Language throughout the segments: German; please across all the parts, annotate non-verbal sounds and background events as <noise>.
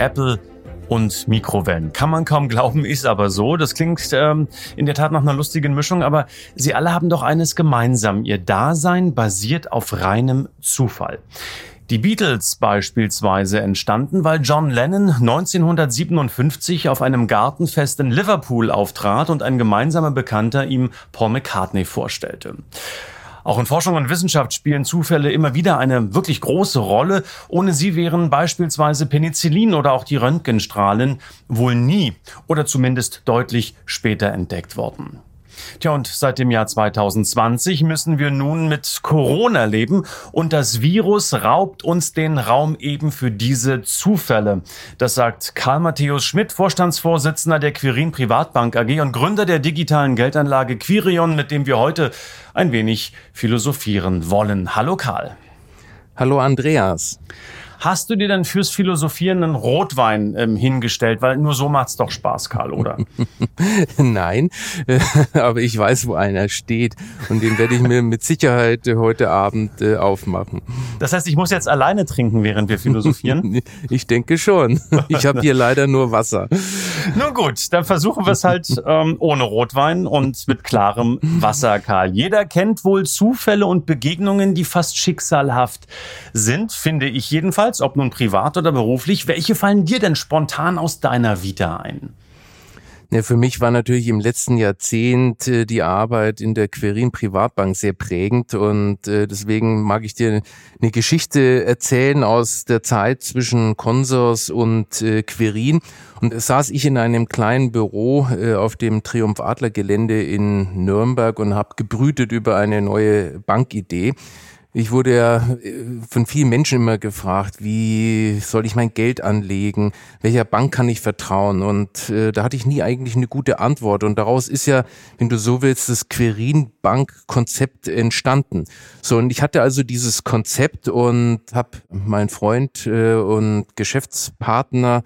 Apple und Mikrowellen. Kann man kaum glauben, ist aber so. Das klingt ähm, in der Tat nach einer lustigen Mischung, aber sie alle haben doch eines gemeinsam. Ihr Dasein basiert auf reinem Zufall. Die Beatles beispielsweise entstanden, weil John Lennon 1957 auf einem Gartenfest in Liverpool auftrat und ein gemeinsamer Bekannter ihm Paul McCartney vorstellte. Auch in Forschung und Wissenschaft spielen Zufälle immer wieder eine wirklich große Rolle. Ohne sie wären beispielsweise Penicillin oder auch die Röntgenstrahlen wohl nie oder zumindest deutlich später entdeckt worden. Tja, und seit dem Jahr 2020 müssen wir nun mit Corona leben und das Virus raubt uns den Raum eben für diese Zufälle. Das sagt Karl Matthäus Schmidt, Vorstandsvorsitzender der Quirin Privatbank AG und Gründer der digitalen Geldanlage Quirion, mit dem wir heute ein wenig philosophieren wollen. Hallo Karl. Hallo Andreas. Hast du dir denn fürs Philosophieren einen Rotwein ähm, hingestellt? Weil nur so macht's doch Spaß, Karl, oder? <laughs> Nein, aber ich weiß, wo einer steht und den werde ich mir mit Sicherheit heute Abend äh, aufmachen. Das heißt, ich muss jetzt alleine trinken, während wir philosophieren? <laughs> ich denke schon. Ich habe hier leider nur Wasser. Nun gut, dann versuchen wir es halt ähm, ohne Rotwein und mit klarem Wasser, Karl. Jeder kennt wohl Zufälle und Begegnungen, die fast schicksalhaft sind, finde ich jedenfalls jeweils, ob nun privat oder beruflich. Welche fallen dir denn spontan aus deiner Vita ein? Ja, für mich war natürlich im letzten Jahrzehnt äh, die Arbeit in der Querin Privatbank sehr prägend und äh, deswegen mag ich dir eine Geschichte erzählen aus der Zeit zwischen Consors und äh, Querin. Und saß ich in einem kleinen Büro auf dem Triumph Adler Gelände in Nürnberg und habe gebrütet über eine neue Bankidee. Ich wurde ja äh, von vielen Menschen immer gefragt, wie soll ich mein Geld anlegen? Welcher Bank kann ich vertrauen? Und äh, da hatte ich nie eigentlich eine gute Antwort. Und daraus ist ja, wenn du so willst, das Querin-Bank-Konzept entstanden. So, und ich hatte also dieses Konzept und habe meinen Freund äh, und Geschäftspartner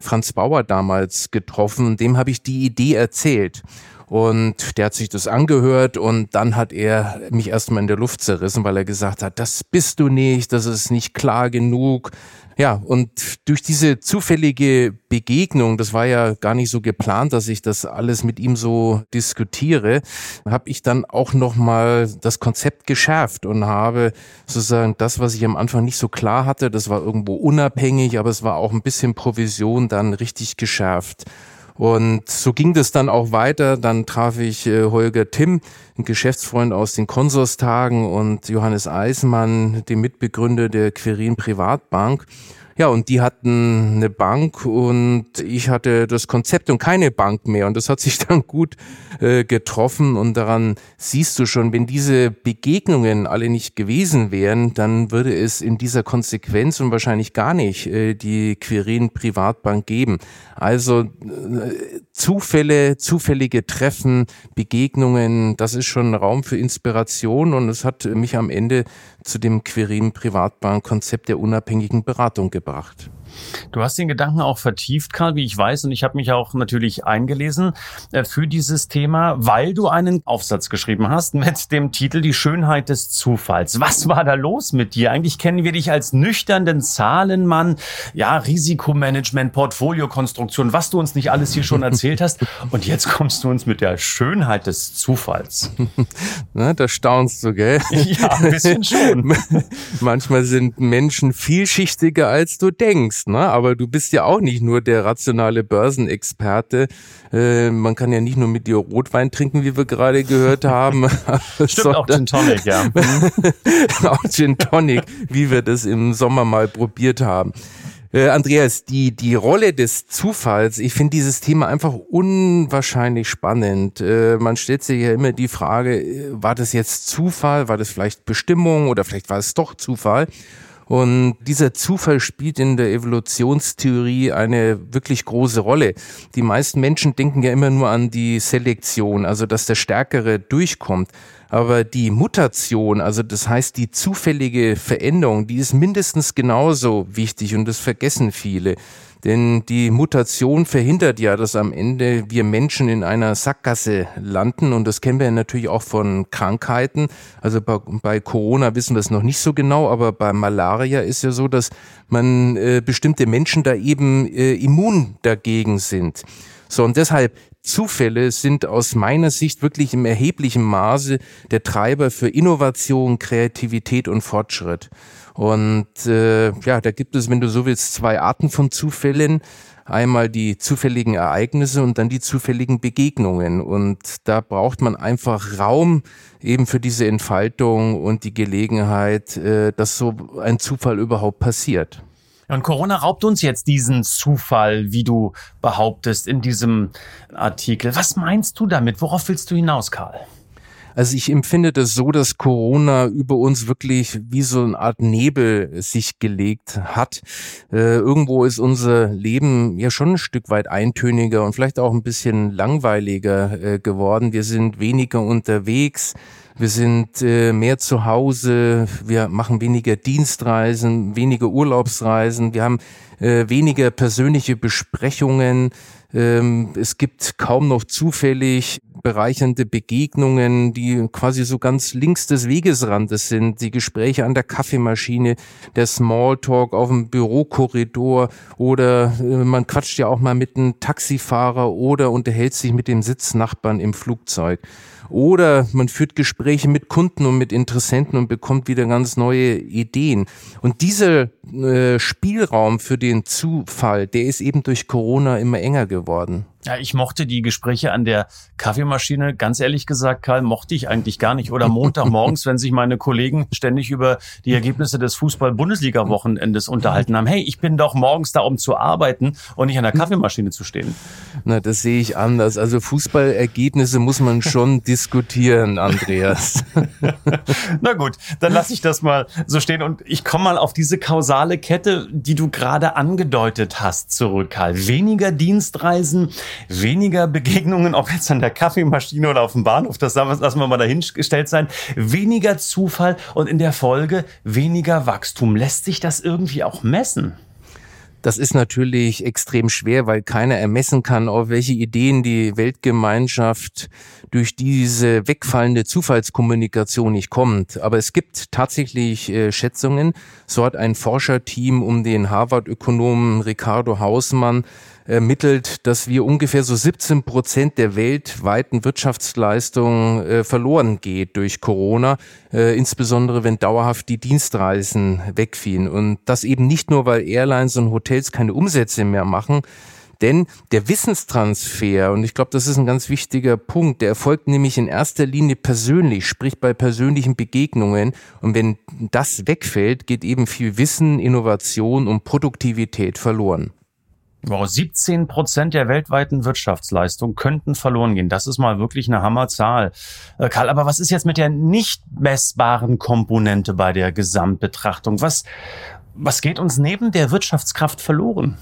Franz Bauer damals getroffen. Dem habe ich die Idee erzählt. Und der hat sich das angehört und dann hat er mich erstmal in der Luft zerrissen, weil er gesagt hat, das bist du nicht, das ist nicht klar genug. Ja, und durch diese zufällige Begegnung, das war ja gar nicht so geplant, dass ich das alles mit ihm so diskutiere, habe ich dann auch nochmal das Konzept geschärft und habe sozusagen das, was ich am Anfang nicht so klar hatte, das war irgendwo unabhängig, aber es war auch ein bisschen Provision dann richtig geschärft. Und so ging das dann auch weiter. Dann traf ich äh, Holger Timm, ein Geschäftsfreund aus den Konsorstagen und Johannes Eismann, den Mitbegründer der Querin Privatbank. Ja, und die hatten eine Bank und ich hatte das Konzept und keine Bank mehr. Und das hat sich <laughs> dann gut äh, getroffen. Und daran siehst du schon, wenn diese Begegnungen alle nicht gewesen wären, dann würde es in dieser Konsequenz und wahrscheinlich gar nicht äh, die Quirin Privatbank geben. Also äh, Zufälle, zufällige Treffen, Begegnungen, das ist schon Raum für Inspiration und es hat mich am Ende zu dem Quirin Privatbank Konzept der unabhängigen Beratung gebracht gebracht. Du hast den Gedanken auch vertieft, Karl, wie ich weiß, und ich habe mich auch natürlich eingelesen äh, für dieses Thema, weil du einen Aufsatz geschrieben hast mit dem Titel Die Schönheit des Zufalls. Was war da los mit dir? Eigentlich kennen wir dich als nüchternen Zahlenmann, ja, Risikomanagement, Portfoliokonstruktion, was du uns nicht alles hier schon <laughs> erzählt hast. Und jetzt kommst du uns mit der Schönheit des Zufalls. <laughs> Na, da staunst du, gell? <laughs> Ja, ein bisschen schon. Manchmal sind Menschen vielschichtiger, als du denkst ne? Aber du bist ja auch nicht nur der rationale Börsenexperte. Äh, man kann ja nicht nur mit dir Rotwein trinken, wie wir gerade gehört <laughs> haben. Stimmt, auch Gin Tonic, ja. <laughs> auch Gin Tonic, wie wir das im Sommer mal probiert haben. Äh, Andreas, die, die Rolle des Zufalls, ich finde dieses Thema einfach unwahrscheinlich spannend. Äh, man stellt sich ja immer die Frage, äh, war das jetzt Zufall, war das vielleicht Bestimmung oder vielleicht war es doch Zufall? Und dieser Zufall spielt in der Evolutionstheorie eine wirklich große Rolle. Die meisten Menschen denken ja immer nur an die Selektion, also dass der Stärkere durchkommt. Aber die Mutation, also das heißt die zufällige Veränderung, die ist mindestens genauso wichtig und das vergessen viele. Denn die Mutation verhindert ja, dass am Ende wir Menschen in einer Sackgasse landen. Und das kennen wir natürlich auch von Krankheiten. Also bei, bei Corona wissen wir es noch nicht so genau, aber bei Malaria ist ja so, dass man äh, bestimmte Menschen da eben äh, immun dagegen sind. So, und deshalb Zufälle sind aus meiner Sicht wirklich im erheblichen Maße der Treiber für Innovation, Kreativität und Fortschritt. Und äh, ja, da gibt es, wenn du so willst, zwei Arten von Zufällen. Einmal die zufälligen Ereignisse und dann die zufälligen Begegnungen. Und da braucht man einfach Raum eben für diese Entfaltung und die Gelegenheit, äh, dass so ein Zufall überhaupt passiert. Und Corona raubt uns jetzt diesen Zufall, wie du behauptest in diesem Artikel. Was meinst du damit? Worauf willst du hinaus, Karl? Also ich empfinde das so, dass Corona über uns wirklich wie so eine Art Nebel sich gelegt hat. Äh, irgendwo ist unser Leben ja schon ein Stück weit eintöniger und vielleicht auch ein bisschen langweiliger äh, geworden. Wir sind weniger unterwegs. Wir sind äh, mehr zu Hause, wir machen weniger Dienstreisen, weniger Urlaubsreisen, wir haben äh, weniger persönliche Besprechungen. Ähm, es gibt kaum noch zufällig bereichernde Begegnungen, die quasi so ganz links des Wegesrandes sind. Die Gespräche an der Kaffeemaschine, der Smalltalk auf dem Bürokorridor oder äh, man quatscht ja auch mal mit einem Taxifahrer oder unterhält sich mit dem Sitznachbarn im Flugzeug. Oder man führt Gespräche mit Kunden und mit Interessenten und bekommt wieder ganz neue Ideen. Und dieser äh, Spielraum für den Zufall, der ist eben durch Corona immer enger geworden. Ja, ich mochte die Gespräche an der Kaffeemaschine, ganz ehrlich gesagt, Karl, mochte ich eigentlich gar nicht. Oder Montagmorgens, <laughs> wenn sich meine Kollegen ständig über die Ergebnisse des Fußball-Bundesliga-Wochenendes unterhalten haben. Hey, ich bin doch morgens da, um zu arbeiten und nicht an der Kaffeemaschine zu stehen. Na, das sehe ich anders. Also Fußballergebnisse muss man schon <laughs> diskutieren, Andreas. <laughs> <laughs> Na gut, dann lasse ich das mal so stehen und ich komme mal auf diese kausale Kette, die du gerade angedeutet hast, zurück, Karl. Weniger Dienstreisen, weniger Begegnungen, ob jetzt an der Kaffeemaschine oder auf dem Bahnhof, das lassen wir mal dahingestellt sein, weniger Zufall und in der Folge weniger Wachstum. Lässt sich das irgendwie auch messen? Das ist natürlich extrem schwer, weil keiner ermessen kann, auf welche Ideen die Weltgemeinschaft durch diese wegfallende Zufallskommunikation nicht kommt. Aber es gibt tatsächlich äh, Schätzungen. So hat ein Forscherteam um den Harvard-Ökonomen Ricardo Hausmann ermittelt, dass wir ungefähr so 17 Prozent der weltweiten Wirtschaftsleistung äh, verloren geht durch Corona, äh, insbesondere wenn dauerhaft die Dienstreisen wegfielen. Und das eben nicht nur, weil Airlines und Hotels keine Umsätze mehr machen, denn der Wissenstransfer, und ich glaube, das ist ein ganz wichtiger Punkt, der erfolgt nämlich in erster Linie persönlich, sprich bei persönlichen Begegnungen. Und wenn das wegfällt, geht eben viel Wissen, Innovation und Produktivität verloren. Wow, 17 Prozent der weltweiten Wirtschaftsleistung könnten verloren gehen. Das ist mal wirklich eine Hammerzahl. Äh, Karl, aber was ist jetzt mit der nicht messbaren Komponente bei der Gesamtbetrachtung? Was, was geht uns neben der Wirtschaftskraft verloren?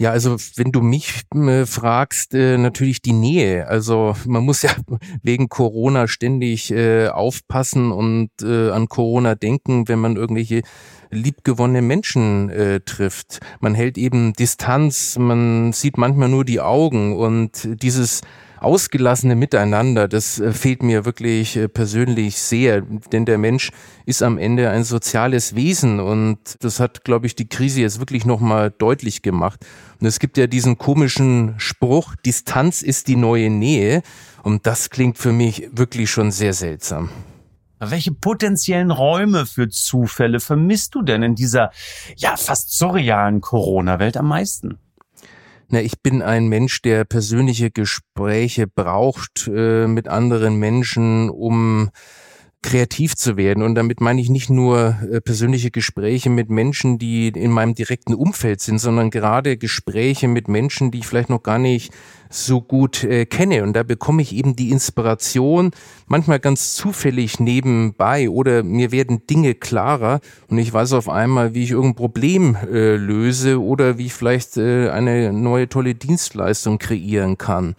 Ja, also wenn du mich äh, fragst, äh, natürlich die Nähe. Also man muss ja <laughs> wegen Corona ständig äh, aufpassen und äh, an Corona denken, wenn man irgendwelche liebgewonnene Menschen äh, trifft. Man hält eben Distanz, man sieht manchmal nur die Augen und dieses ausgelassene Miteinander, das äh, fehlt mir wirklich äh, persönlich sehr, denn der Mensch ist am Ende ein soziales Wesen und das hat, glaube ich, die Krise jetzt wirklich nochmal deutlich gemacht. Und es gibt ja diesen komischen Spruch, Distanz ist die neue Nähe und das klingt für mich wirklich schon sehr seltsam. Welche potenziellen Räume für Zufälle vermisst du denn in dieser ja fast surrealen Corona-Welt am meisten? Na, ich bin ein Mensch, der persönliche Gespräche braucht äh, mit anderen Menschen, um kreativ zu werden. Und damit meine ich nicht nur äh, persönliche Gespräche mit Menschen, die in meinem direkten Umfeld sind, sondern gerade Gespräche mit Menschen, die ich vielleicht noch gar nicht so gut äh, kenne. Und da bekomme ich eben die Inspiration, manchmal ganz zufällig nebenbei oder mir werden Dinge klarer und ich weiß auf einmal, wie ich irgendein Problem äh, löse oder wie ich vielleicht äh, eine neue tolle Dienstleistung kreieren kann.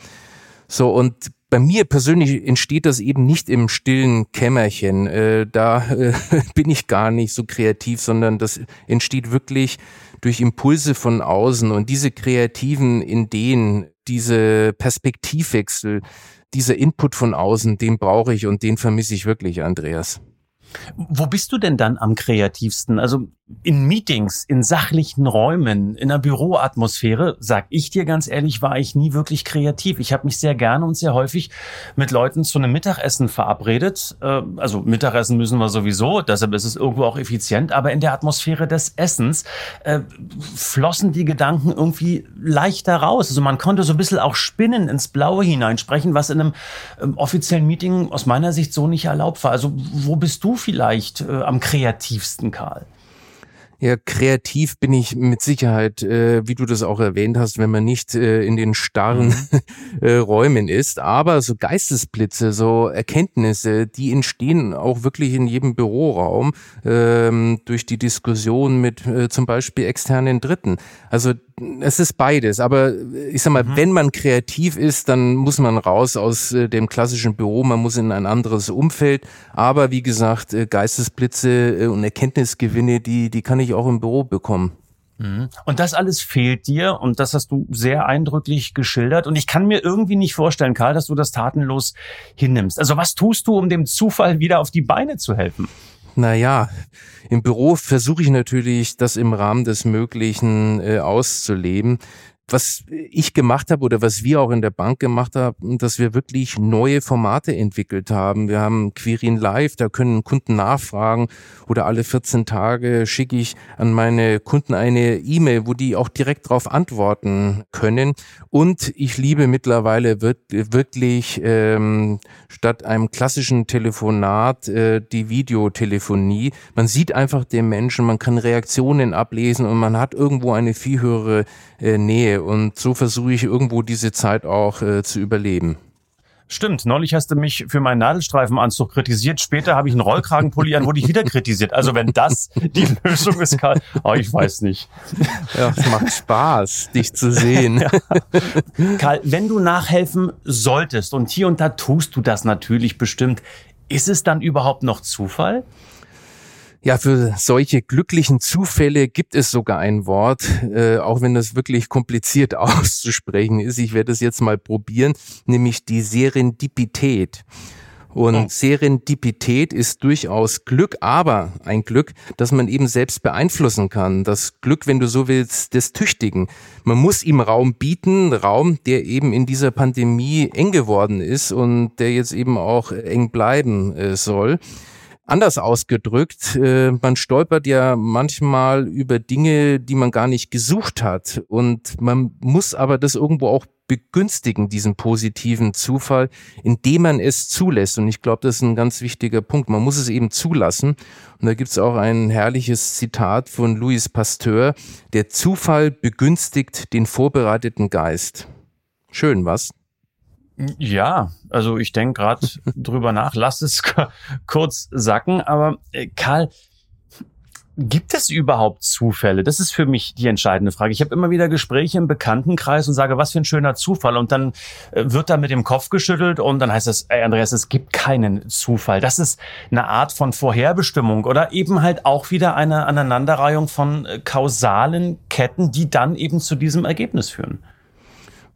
So, und bei mir persönlich entsteht das eben nicht im stillen Kämmerchen. Äh, da äh, <laughs> bin ich gar nicht so kreativ, sondern das entsteht wirklich durch Impulse von außen und diese kreativen Ideen, diese Perspektivwechsel, dieser Input von außen, den brauche ich und den vermisse ich wirklich, Andreas. Wo bist du denn dann am kreativsten? Also in Meetings, in sachlichen Räumen, in einer Büroatmosphäre, sag ich dir ganz ehrlich, war ich nie wirklich kreativ. Ich habe mich sehr gerne und sehr häufig mit Leuten zu einem Mittagessen verabredet. Äh, also Mittagessen müssen wir sowieso, deshalb ist es irgendwo auch effizient, aber in der Atmosphäre des Essens äh, flossen die Gedanken irgendwie leichter raus. Also man konnte so ein bisschen auch spinnen ins Blaue hineinsprechen, was in einem ähm, offiziellen Meeting aus meiner Sicht so nicht erlaubt war. Also wo bist du vielleicht äh, am kreativsten, Karl? Ja, kreativ bin ich mit Sicherheit, äh, wie du das auch erwähnt hast, wenn man nicht äh, in den starren mhm. <laughs> äh, Räumen ist. Aber so Geistesblitze, so Erkenntnisse, die entstehen auch wirklich in jedem Büroraum ähm, durch die Diskussion mit äh, zum Beispiel externen Dritten. Also es ist beides, aber ich sag mal, mhm. wenn man kreativ ist, dann muss man raus aus äh, dem klassischen Büro, man muss in ein anderes Umfeld. Aber wie gesagt, äh, Geistesblitze äh, und Erkenntnisgewinne, die, die kann ich auch im Büro bekommen. Mhm. Und das alles fehlt dir und das hast du sehr eindrücklich geschildert. Und ich kann mir irgendwie nicht vorstellen, Karl, dass du das tatenlos hinnimmst. Also was tust du, um dem Zufall wieder auf die Beine zu helfen? Naja, im Büro versuche ich natürlich, das im Rahmen des Möglichen äh, auszuleben was ich gemacht habe oder was wir auch in der Bank gemacht haben, dass wir wirklich neue Formate entwickelt haben. Wir haben Quirin Live, da können Kunden nachfragen oder alle 14 Tage schicke ich an meine Kunden eine E-Mail, wo die auch direkt darauf antworten können. Und ich liebe mittlerweile wirklich ähm, statt einem klassischen Telefonat äh, die Videotelefonie. Man sieht einfach den Menschen, man kann Reaktionen ablesen und man hat irgendwo eine viel höhere äh, Nähe. Und so versuche ich irgendwo diese Zeit auch äh, zu überleben. Stimmt, neulich hast du mich für meinen Nadelstreifenanzug kritisiert. Später habe ich einen Rollkragenpulli an, wurde ich wieder kritisiert. Also wenn das die Lösung ist, Karl, oh, ich weiß nicht. Ja, es macht Spaß, dich zu sehen. Ja. Karl, wenn du nachhelfen solltest, und hier und da tust du das natürlich bestimmt, ist es dann überhaupt noch Zufall? Ja, für solche glücklichen Zufälle gibt es sogar ein Wort, äh, auch wenn das wirklich kompliziert <laughs> auszusprechen ist. Ich werde es jetzt mal probieren, nämlich die Serendipität. Und oh. Serendipität ist durchaus Glück, aber ein Glück, das man eben selbst beeinflussen kann. Das Glück, wenn du so willst, des Tüchtigen. Man muss ihm Raum bieten, Raum, der eben in dieser Pandemie eng geworden ist und der jetzt eben auch eng bleiben äh, soll. Anders ausgedrückt, äh, man stolpert ja manchmal über Dinge, die man gar nicht gesucht hat. Und man muss aber das irgendwo auch begünstigen, diesen positiven Zufall, indem man es zulässt. Und ich glaube, das ist ein ganz wichtiger Punkt. Man muss es eben zulassen. Und da gibt es auch ein herrliches Zitat von Louis Pasteur. Der Zufall begünstigt den vorbereiteten Geist. Schön, was? Ja, also ich denke gerade <laughs> drüber nach, lass es kurz sacken, aber äh, Karl, Gibt es überhaupt Zufälle? Das ist für mich die entscheidende Frage. Ich habe immer wieder Gespräche im Bekanntenkreis und sage, was für ein schöner Zufall. Und dann äh, wird da mit dem Kopf geschüttelt und dann heißt es, ey Andreas, es gibt keinen Zufall. Das ist eine Art von Vorherbestimmung oder eben halt auch wieder eine Aneinanderreihung von äh, kausalen Ketten, die dann eben zu diesem Ergebnis führen.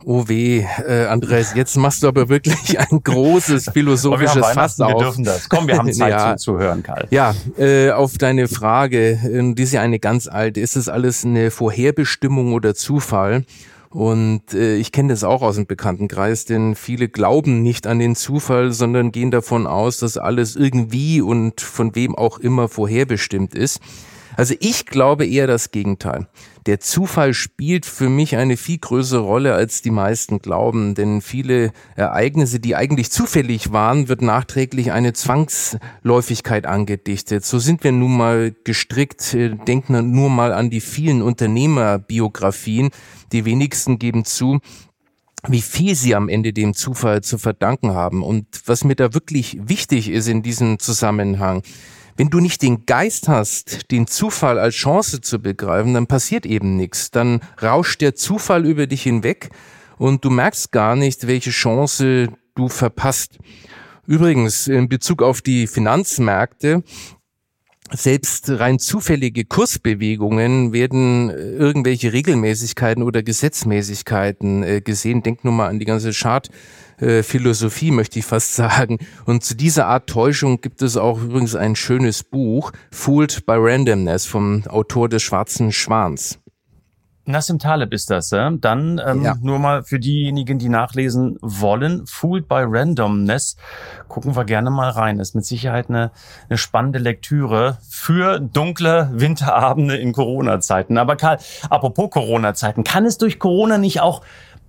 Oh weh, äh, Andreas, jetzt machst du aber wirklich <laughs> ein großes philosophisches Fass auf. Wir dürfen das. Komm, wir haben <laughs> Zeit ja, zu, zu hören, Karl. Ja, äh, auf deine Frage, äh, die ist ja eine ganz alte. Ist es alles eine Vorherbestimmung oder Zufall? Und äh, ich kenne das auch aus dem Bekanntenkreis, denn viele glauben nicht an den Zufall, sondern gehen davon aus, dass alles irgendwie und von wem auch immer vorherbestimmt ist. Also ich glaube eher das Gegenteil. Der Zufall spielt für mich eine viel größere Rolle, als die meisten glauben, denn viele Ereignisse, die eigentlich zufällig waren, wird nachträglich eine Zwangsläufigkeit angedichtet. So sind wir nun mal gestrickt. Denken nur mal an die vielen Unternehmerbiografien. Die wenigsten geben zu, wie viel sie am Ende dem Zufall zu verdanken haben. Und was mir da wirklich wichtig ist in diesem Zusammenhang, wenn du nicht den Geist hast, den Zufall als Chance zu begreifen, dann passiert eben nichts. Dann rauscht der Zufall über dich hinweg und du merkst gar nicht, welche Chance du verpasst. Übrigens, in Bezug auf die Finanzmärkte, selbst rein zufällige Kursbewegungen werden äh, irgendwelche Regelmäßigkeiten oder Gesetzmäßigkeiten äh, gesehen. Denk nur mal an die ganze Chartphilosophie, möchte ich fast <laughs> sagen. Und zu dieser Art Täuschung gibt es auch übrigens ein schönes Buch, Fooled by Randomness, vom Autor des Schwarzen Schwans. Nassim Taleb ist das, äh? dann ähm, ja. nur mal für diejenigen, die nachlesen wollen, Fooled by Randomness, gucken wir gerne mal rein. Das ist mit Sicherheit eine, eine spannende Lektüre für dunkle Winterabende in Corona-Zeiten. Aber Karl, apropos Corona-Zeiten, kann es durch Corona nicht auch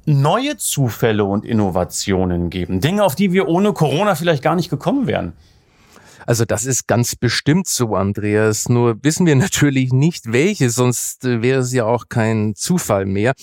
neue Zufälle und Innovationen geben? Dinge, auf die wir ohne Corona vielleicht gar nicht gekommen wären? Also das ist ganz bestimmt so, Andreas. Nur wissen wir <laughs> natürlich nicht, welche, sonst äh, wäre es ja auch kein Zufall mehr.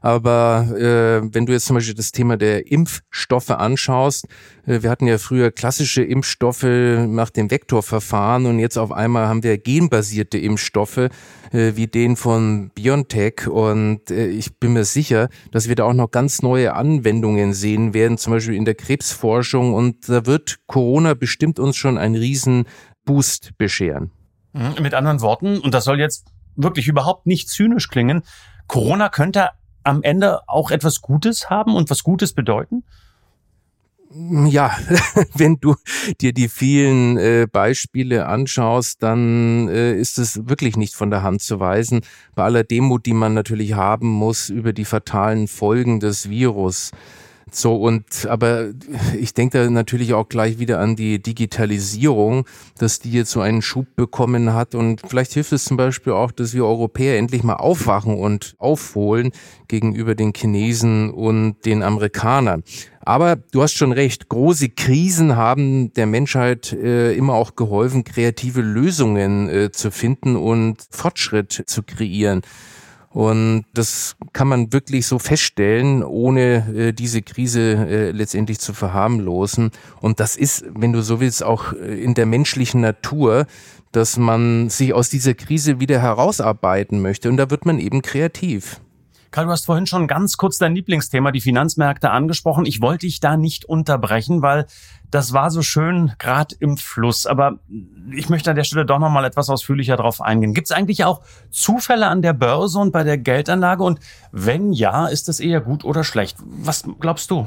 Aber äh, wenn du jetzt zum Beispiel das Thema der Impfstoffe anschaust, äh, wir hatten ja früher klassische Impfstoffe nach dem Vektorverfahren und jetzt auf einmal haben wir genbasierte Impfstoffe äh, wie den von BioNTech und äh, ich bin mir sicher, dass wir da auch noch ganz neue Anwendungen sehen werden, zum Beispiel in der Krebsforschung und da wird Corona bestimmt uns schon einen riesen Boost bescheren. Mhm, mit anderen Worten, und das soll jetzt wirklich überhaupt nicht zynisch klingen, Corona könnte am Ende auch etwas Gutes haben und was Gutes bedeuten? ja, <laughs> wenn du dir die vielen äh, Beispiele anschaust, dann äh, ist es wirklich nicht von der Hand zu weisen. Bei aller Demut, die man natürlich haben muss über die fatalen Folgen des Virus. So, und aber ich denke da natürlich auch gleich wieder an die Digitalisierung, dass die jetzt so einen Schub bekommen hat. Und vielleicht hilft es zum Beispiel auch, dass wir Europäer endlich mal aufwachen und aufholen gegenüber den Chinesen und den Amerikanern. Aber du hast schon recht, große Krisen haben der Menschheit äh, immer auch geholfen, kreative Lösungen äh, zu finden und Fortschritt zu kreieren. Und das kann man wirklich so feststellen, ohne äh, diese Krise äh, letztendlich zu verharmlosen. Und das ist, wenn du so willst, auch äh, in der menschlichen Natur, dass man sich aus dieser Krise wieder herausarbeiten möchte. Und da wird man eben kreativ. Karl, du hast vorhin schon ganz kurz dein Lieblingsthema, die Finanzmärkte, angesprochen. Ich wollte dich da nicht unterbrechen, weil das war so schön gerade im Fluss. Aber ich möchte an der Stelle doch noch mal etwas ausführlicher darauf eingehen. Gibt es eigentlich auch Zufälle an der Börse und bei der Geldanlage? Und wenn ja, ist das eher gut oder schlecht? Was glaubst du?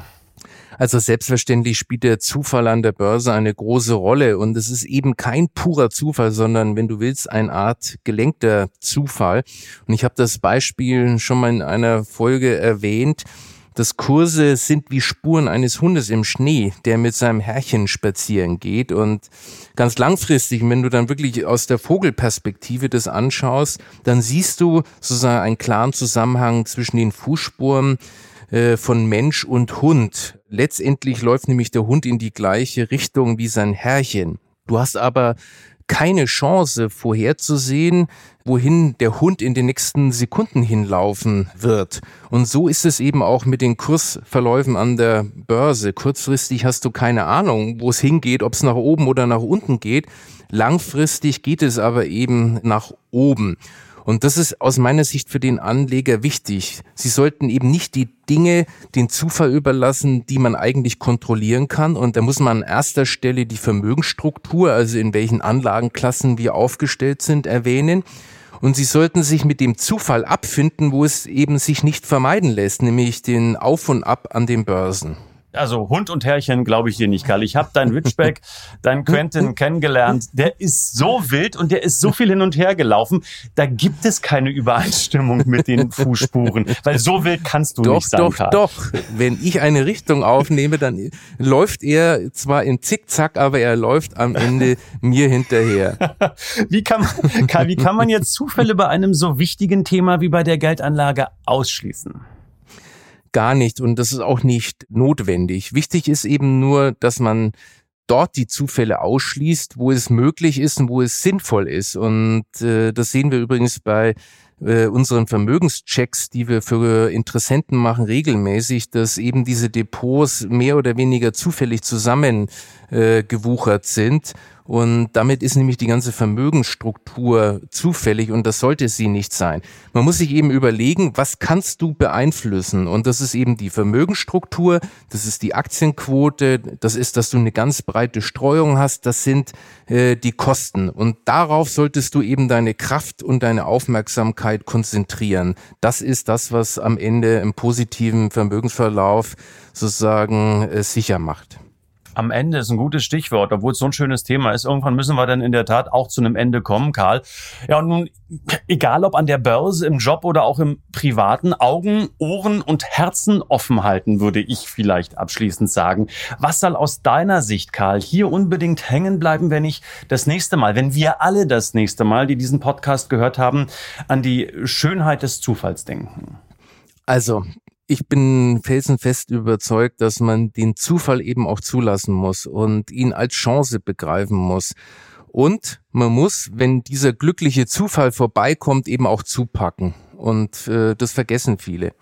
Also selbstverständlich spielt der Zufall an der Börse eine große Rolle und es ist eben kein purer Zufall, sondern wenn du willst, eine Art gelenkter Zufall. Und ich habe das Beispiel schon mal in einer Folge erwähnt. Das Kurse sind wie Spuren eines Hundes im Schnee, der mit seinem Herrchen spazieren geht. Und ganz langfristig, wenn du dann wirklich aus der Vogelperspektive das anschaust, dann siehst du sozusagen einen klaren Zusammenhang zwischen den Fußspuren äh, von Mensch und Hund. Letztendlich läuft nämlich der Hund in die gleiche Richtung wie sein Herrchen. Du hast aber keine Chance vorherzusehen, wohin der Hund in den nächsten Sekunden hinlaufen wird. Und so ist es eben auch mit den Kursverläufen an der Börse. Kurzfristig hast du keine Ahnung, wo es hingeht, ob es nach oben oder nach unten geht. Langfristig geht es aber eben nach oben. Und das ist aus meiner Sicht für den Anleger wichtig. Sie sollten eben nicht die Dinge den Zufall überlassen, die man eigentlich kontrollieren kann. Und da muss man an erster Stelle die Vermögensstruktur, also in welchen Anlagenklassen wir aufgestellt sind, erwähnen. Und sie sollten sich mit dem Zufall abfinden, wo es eben sich nicht vermeiden lässt, nämlich den Auf und Ab an den Börsen. Also Hund und Herrchen glaube ich dir nicht, Karl. Ich habe deinen Ridgeback, <laughs> deinen Quentin kennengelernt. Der ist so wild und der ist so viel hin und her gelaufen. Da gibt es keine Übereinstimmung mit den <laughs> Fußspuren, weil so wild kannst du doch, nicht sein, Doch, Karl. doch. Wenn ich eine Richtung aufnehme, dann läuft er zwar im Zickzack, aber er läuft am Ende <laughs> mir hinterher. Wie kann man, Karl, wie kann man jetzt Zufälle bei einem so wichtigen Thema wie bei der Geldanlage ausschließen? Gar nicht und das ist auch nicht notwendig. Wichtig ist eben nur, dass man dort die Zufälle ausschließt, wo es möglich ist und wo es sinnvoll ist. Und äh, das sehen wir übrigens bei äh, unseren Vermögenschecks, die wir für Interessenten machen, regelmäßig, dass eben diese Depots mehr oder weniger zufällig zusammengewuchert äh, sind und damit ist nämlich die ganze Vermögensstruktur zufällig und das sollte sie nicht sein. Man muss sich eben überlegen, was kannst du beeinflussen? Und das ist eben die Vermögensstruktur, das ist die Aktienquote, das ist, dass du eine ganz breite Streuung hast, das sind äh, die Kosten. Und darauf solltest du eben deine Kraft und deine Aufmerksamkeit konzentrieren. Das ist das, was am Ende im positiven Vermögensverlauf sozusagen äh, sicher macht am Ende ist ein gutes Stichwort, obwohl es so ein schönes Thema ist. Irgendwann müssen wir dann in der Tat auch zu einem Ende kommen, Karl. Ja, und nun, egal ob an der Börse, im Job oder auch im Privaten, Augen, Ohren und Herzen offen halten, würde ich vielleicht abschließend sagen. Was soll aus deiner Sicht, Karl, hier unbedingt hängen bleiben, wenn ich das nächste Mal, wenn wir alle das nächste Mal, die diesen Podcast gehört haben, an die Schönheit des Zufalls denken? Also, ich bin felsenfest überzeugt, dass man den Zufall eben auch zulassen muss und ihn als Chance begreifen muss. Und man muss, wenn dieser glückliche Zufall vorbeikommt, eben auch zupacken. Und äh, das vergessen viele.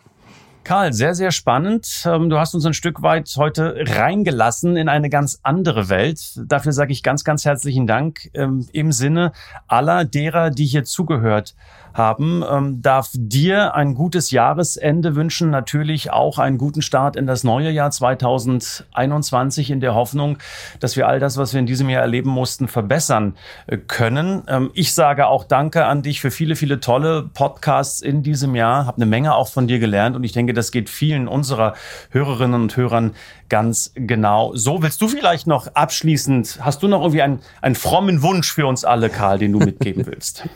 Karl, sehr, sehr spannend. Ähm, du hast uns ein Stück weit heute reingelassen in eine ganz andere Welt. Dafür sage ich ganz, ganz herzlichen Dank ähm, im Sinne aller derer, die hier zugehört haben. Ähm, darf dir ein gutes Jahresende wünschen, natürlich auch einen guten Start in das neue Jahr 2021 in der Hoffnung, dass wir all das, was wir in diesem Jahr erleben mussten, verbessern äh, können. Ähm, ich sage auch Danke an dich für viele, viele tolle Podcasts in diesem Jahr. Habe eine Menge auch von dir gelernt und ich denke, das geht vielen unserer Hörerinnen und Hörern ganz genau so. Willst du vielleicht noch abschließend, hast du noch irgendwie einen, einen frommen Wunsch für uns alle, Karl, den du mitgeben <laughs> willst?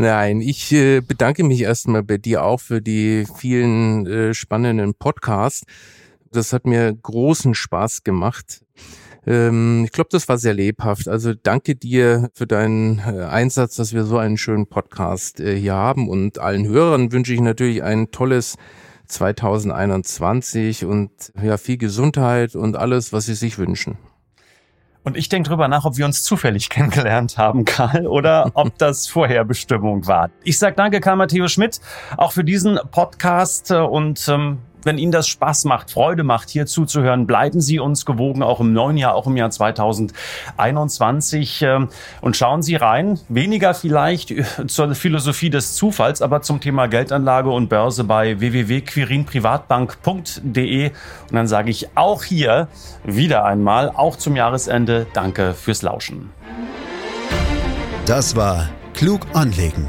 Nein, ich äh, bedanke mich erstmal bei dir auch für die vielen äh, spannenden Podcasts. Das hat mir großen Spaß gemacht. Ähm, ich glaube, das war sehr lebhaft. Also danke dir für deinen äh, Einsatz, dass wir so einen schönen Podcast hier haben. Und allen Hörern wünsche ich natürlich ein tolles 2021 und ja, viel Gesundheit und alles, was sie sich wünschen. Und ich denke drüber nach, ob wir uns zufällig <laughs> kennengelernt haben, Karl, oder <laughs> ob das Vorherbestimmung war. Ich sage danke, Karl Matthäus Schmidt, auch für diesen Podcast und ähm, wenn Ihnen das Spaß macht, Freude macht, hier zuzuhören, bleiben Sie uns gewogen, auch im neuen Jahr, auch im Jahr 2021. Ähm, und schauen Sie rein, weniger vielleicht <laughs> zur Philosophie des Zufalls, aber zum Thema Geldanlage und Börse bei www.quirinprivatbank.de. Und dann sage ich auch hier wieder einmal, auch zum Jahresende, danke fürs Lauschen. Das war Klug anlegen